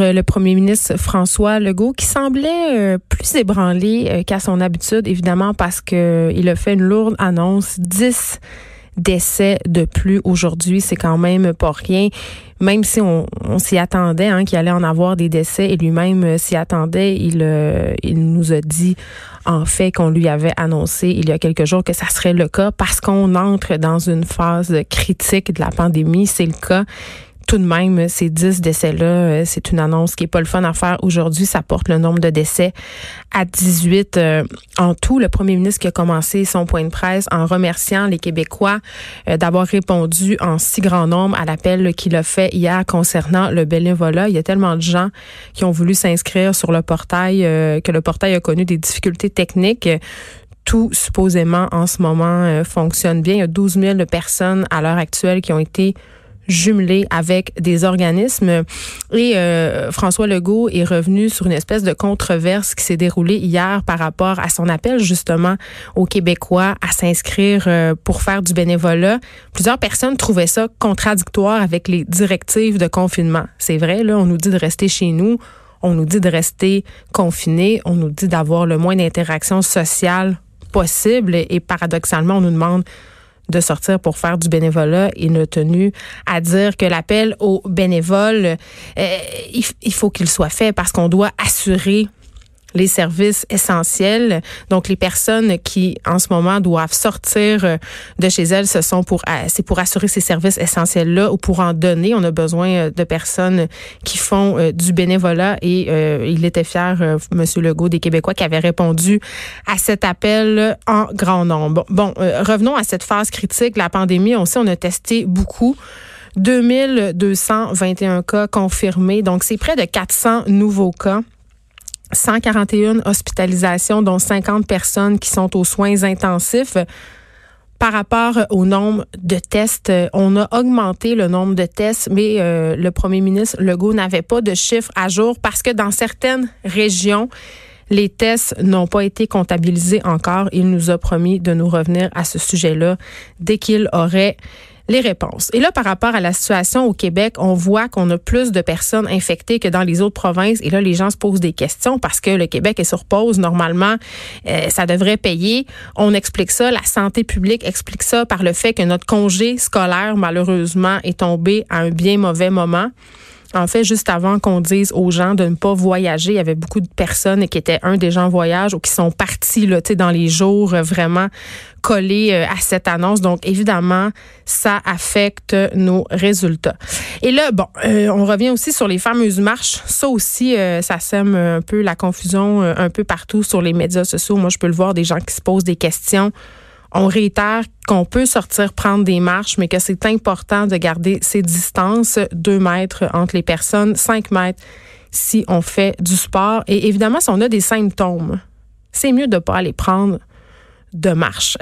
Euh, le premier ministre François Legault qui semblait euh, plus ébranlé euh, qu'à son habitude, évidemment parce que il a fait une lourde annonce, 10 décès de plus aujourd'hui, c'est quand même pas rien. Même si on, s'y attendait hein, qu'il allait en avoir des décès et lui-même s'y attendait, il, il nous a dit en fait qu'on lui avait annoncé il y a quelques jours que ça serait le cas parce qu'on entre dans une phase critique de la pandémie. C'est le cas tout de même, ces 10 décès-là, euh, c'est une annonce qui est pas le fun à faire aujourd'hui. Ça porte le nombre de décès à 18 euh, en tout. Le premier ministre qui a commencé son point de presse en remerciant les Québécois euh, d'avoir répondu en si grand nombre à l'appel qu'il a fait hier concernant le bénévolat. Il y a tellement de gens qui ont voulu s'inscrire sur le portail que le portail a connu des difficultés techniques tout supposément en ce moment fonctionne bien. Il y a 12 000 personnes à l'heure actuelle qui ont été jumelé avec des organismes. Et euh, François Legault est revenu sur une espèce de controverse qui s'est déroulée hier par rapport à son appel justement aux Québécois à s'inscrire euh, pour faire du bénévolat. Plusieurs personnes trouvaient ça contradictoire avec les directives de confinement. C'est vrai, là, on nous dit de rester chez nous. On nous dit de rester confinés. On nous dit d'avoir le moins d'interactions sociales possible. Et paradoxalement, on nous demande de sortir pour faire du bénévolat. Il a tenu à dire que l'appel aux bénévoles, euh, il, faut qu'il soit fait parce qu'on doit assurer les services essentiels. Donc, les personnes qui, en ce moment, doivent sortir euh, de chez elles, ce sont pour, euh, c'est pour assurer ces services essentiels-là ou pour en donner. On a besoin euh, de personnes qui font du bénévolat et il était fier, Monsieur Legault, des Québécois, qui avait répondu à cet appel en grand nombre. Bon, revenons à cette phase critique, la pandémie. On sait, on a testé beaucoup. 2221 cas confirmés. Donc, c'est près de 400 nouveaux cas. 141 hospitalisations, dont 50 personnes qui sont aux soins intensifs. Par rapport au nombre de tests, on a augmenté le nombre de tests, mais euh, le premier ministre Legault n'avait pas de chiffres à jour parce que dans certaines régions, les tests n'ont pas été comptabilisés encore. Il nous a promis de nous revenir à ce sujet-là dès qu'il aurait les réponses. Et là, par rapport à la situation au Québec, on voit qu'on a plus de personnes infectées que dans les autres provinces. Et là, les gens se posent des questions parce que le Québec est sur pause. Normalement, euh, ça devrait payer. On explique ça. La santé publique explique ça par le fait que notre congé scolaire, malheureusement, est tombé à un bien mauvais moment. En fait, juste avant qu'on dise aux gens de ne pas voyager, il y avait beaucoup de personnes qui étaient un des gens en voyage ou qui sont partis là, dans les jours euh, vraiment collés euh, à cette annonce. Donc, évidemment, ça affecte nos résultats. Et là, bon, euh, on revient aussi sur les fameuses marches. Ça aussi, ça sème un peu la confusion un peu partout sur les médias sociaux. Moi, je peux le voir, des gens qui se posent des questions on réitère qu'on peut sortir prendre des marches, mais que c'est important de garder ces distances, deux mètres entre les personnes, cinq mètres si on fait du sport. Et évidemment, si on a des symptômes, c'est mieux de ne pas aller prendre de marche.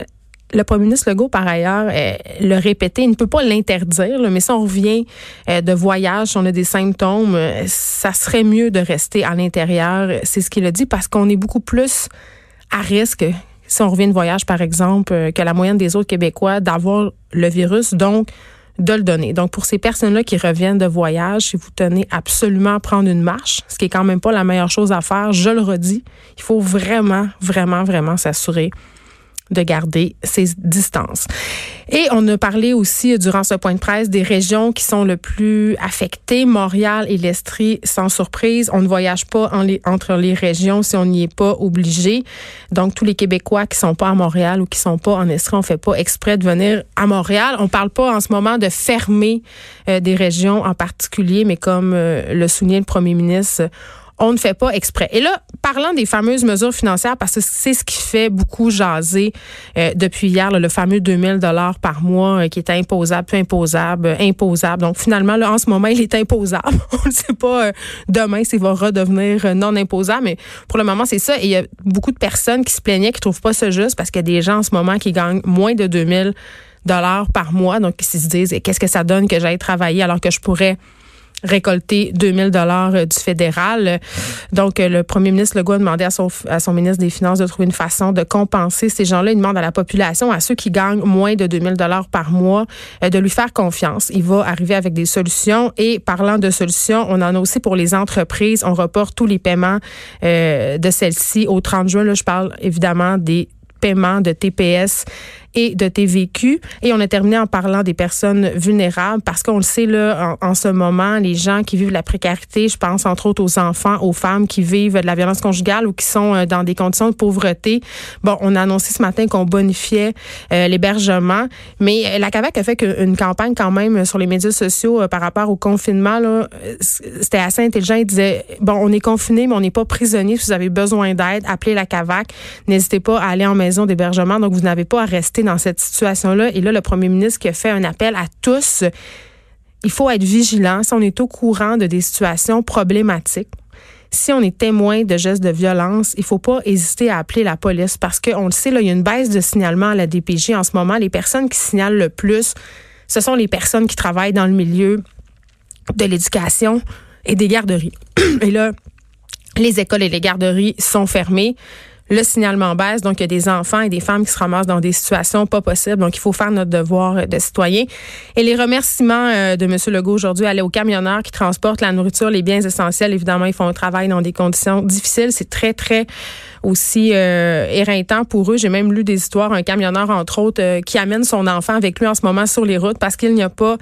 Le premier ministre Legault, par ailleurs, euh, le répétait, il ne peut pas l'interdire, mais si on revient euh, de voyage, si on a des symptômes, euh, ça serait mieux de rester à l'intérieur. C'est ce qu'il a dit parce qu'on est beaucoup plus à risque si on revient de voyage, par exemple, euh, que la moyenne des autres Québécois d'avoir le virus, donc de le donner. Donc, pour ces personnes-là qui reviennent de voyage, si vous tenez absolument à prendre une marche, ce qui est quand même pas la meilleure chose à faire, je le redis, il faut vraiment, vraiment, vraiment s'assurer de garder ces distances. Et on a parlé aussi durant ce point de presse des régions qui sont le plus affectées. Montréal et l'Estrie, sans surprise, on ne voyage pas entre les régions si on n'y est pas obligé. Donc, tous les Québécois qui sont pas à Montréal ou qui sont pas en Estrie, on fait pas exprès de venir à Montréal. On parle pas en ce moment de fermer euh, des régions en particulier, mais comme euh, le soulignait le premier ministre, on ne fait pas exprès. Et là, parlant des fameuses mesures financières, parce que c'est ce qui fait beaucoup jaser euh, depuis hier, le fameux 2000 dollars par mois euh, qui est imposable, peu imposable, euh, imposable. Donc finalement, là, en ce moment, il est imposable. on ne sait pas demain s'il va redevenir non imposable, mais pour le moment, c'est ça. Et il y a beaucoup de personnes qui se plaignaient, qui trouvent pas ça juste, parce qu'il y a des gens en ce moment qui gagnent moins de 2000 dollars par mois, donc qui se disent qu'est-ce que ça donne que j'aille travailler alors que je pourrais récolter 2000 dollars du fédéral. Donc, le premier ministre Legault a demandé à son, à son ministre des Finances de trouver une façon de compenser ces gens-là. Il demande à la population, à ceux qui gagnent moins de 2000 dollars par mois, de lui faire confiance. Il va arriver avec des solutions. Et parlant de solutions, on en a aussi pour les entreprises. On reporte tous les paiements de celles-ci au 30 juin. Là, je parle évidemment des paiements de TPS et de TVQ. Et on a terminé en parlant des personnes vulnérables parce qu'on le sait là en, ce moment, les gens qui vivent la précarité, je pense entre autres aux enfants, aux femmes qui vivent de la violence conjugale ou qui sont euh, dans des conditions de pauvreté. Bon, on a annoncé ce matin qu'on bonifiait euh, l'hébergement, mais euh, la CAVAC a fait une campagne quand même sur les médias sociaux par rapport au confinement. C'était assez intelligent. Il disait bon, on est confiné, mais on n'est pas prisonnier. Si vous avez besoin d'aide, appelez la CAVAC. N'hésitez pas à aller en maison d'hébergement. Donc, vous n'avez pas à rester dans cette situation-là. Et là, le premier ministre qui a fait un appel à tous, il faut être vigilant si on est au courant de des situations problématiques. Si on est témoin de gestes de violence, il faut pas hésiter à appeler la police parce qu'on le sait, là, il y a une baisse de signalement à la DPJ en ce moment. Les personnes qui signalent le plus, ce sont les personnes qui travaillent dans le milieu de l'éducation et des garderies. Et là, les écoles et les garderies sont fermées le signalement baisse. Donc, il y a des enfants et des femmes qui se ramassent dans des situations pas possibles. Donc, il faut faire notre devoir de citoyen. Et les remerciements euh, de M. Legault aujourd'hui allaient aux camionneurs qui transportent la nourriture, les biens essentiels. Évidemment, ils font un travail dans des conditions difficiles. C'est très, très aussi euh, éreintant pour eux. J'ai même lu des histoires, un camionneur, entre autres, euh, qui amène son enfant avec lui en ce moment sur les routes parce qu'il n'y a pas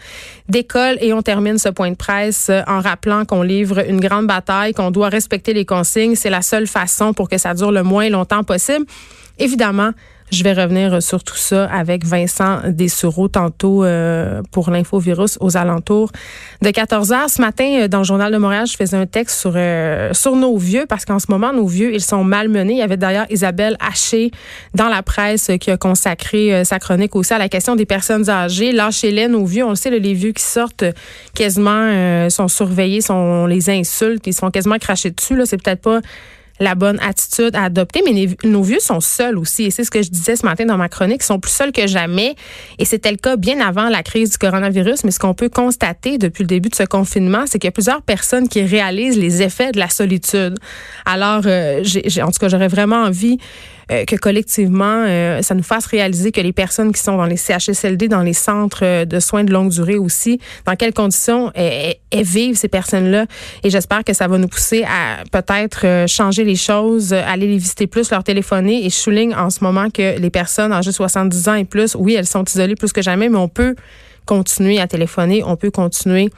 d'école. Et on termine ce point de presse en rappelant qu'on livre une grande bataille, qu'on doit respecter les consignes. C'est la seule façon pour que ça dure le moins longtemps possible. Évidemment, je vais revenir sur tout ça avec Vincent Dessureau tantôt euh, pour l'infovirus aux alentours de 14 heures. Ce matin, euh, dans le Journal de Montréal, je faisais un texte sur, euh, sur nos vieux parce qu'en ce moment, nos vieux, ils sont malmenés. Il y avait d'ailleurs Isabelle Haché dans la presse qui a consacré sa chronique aussi à la question des personnes âgées. Lâchez-les, nos vieux. On le sait, les vieux qui sortent quasiment sont surveillés, sont, on les insulte, ils sont quasiment crachés dessus. Là, c'est peut-être pas la bonne attitude à adopter. Mais nos vieux sont seuls aussi. Et c'est ce que je disais ce matin dans ma chronique. Ils sont plus seuls que jamais. Et c'était le cas bien avant la crise du coronavirus. Mais ce qu'on peut constater depuis le début de ce confinement, c'est qu'il y a plusieurs personnes qui réalisent les effets de la solitude. Alors, euh, en tout cas, j'aurais vraiment envie euh, que collectivement, euh, ça nous fasse réaliser que les personnes qui sont dans les CHSLD, dans les centres de soins de longue durée aussi, dans quelles conditions elles, vivent ces personnes-là. Et j'espère que ça va nous pousser à peut-être changer choses, aller les visiter plus, leur téléphoner. Et je souligne en ce moment que les personnes âgées de 70 ans et plus, oui, elles sont isolées plus que jamais, mais on peut continuer à téléphoner, on peut continuer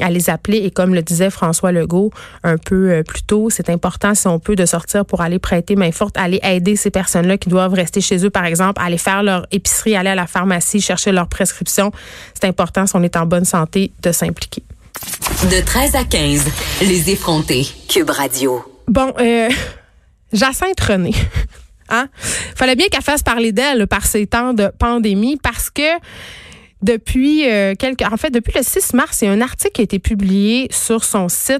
à les appeler. Et comme le disait François Legault un peu euh, plus tôt, c'est important, si on peut, de sortir pour aller prêter main forte, aller aider ces personnes-là qui doivent rester chez eux, par exemple, aller faire leur épicerie, aller à la pharmacie, chercher leur prescription. C'est important, si on est en bonne santé, de s'impliquer. De 13 à 15, les effrontés. Cube Radio. Bon, euh, Jacinthe René. Hein? Fallait bien qu'elle fasse parler d'elle par ces temps de pandémie parce que depuis euh, quelques, en fait, depuis le 6 mars, il y a un article qui a été publié sur son site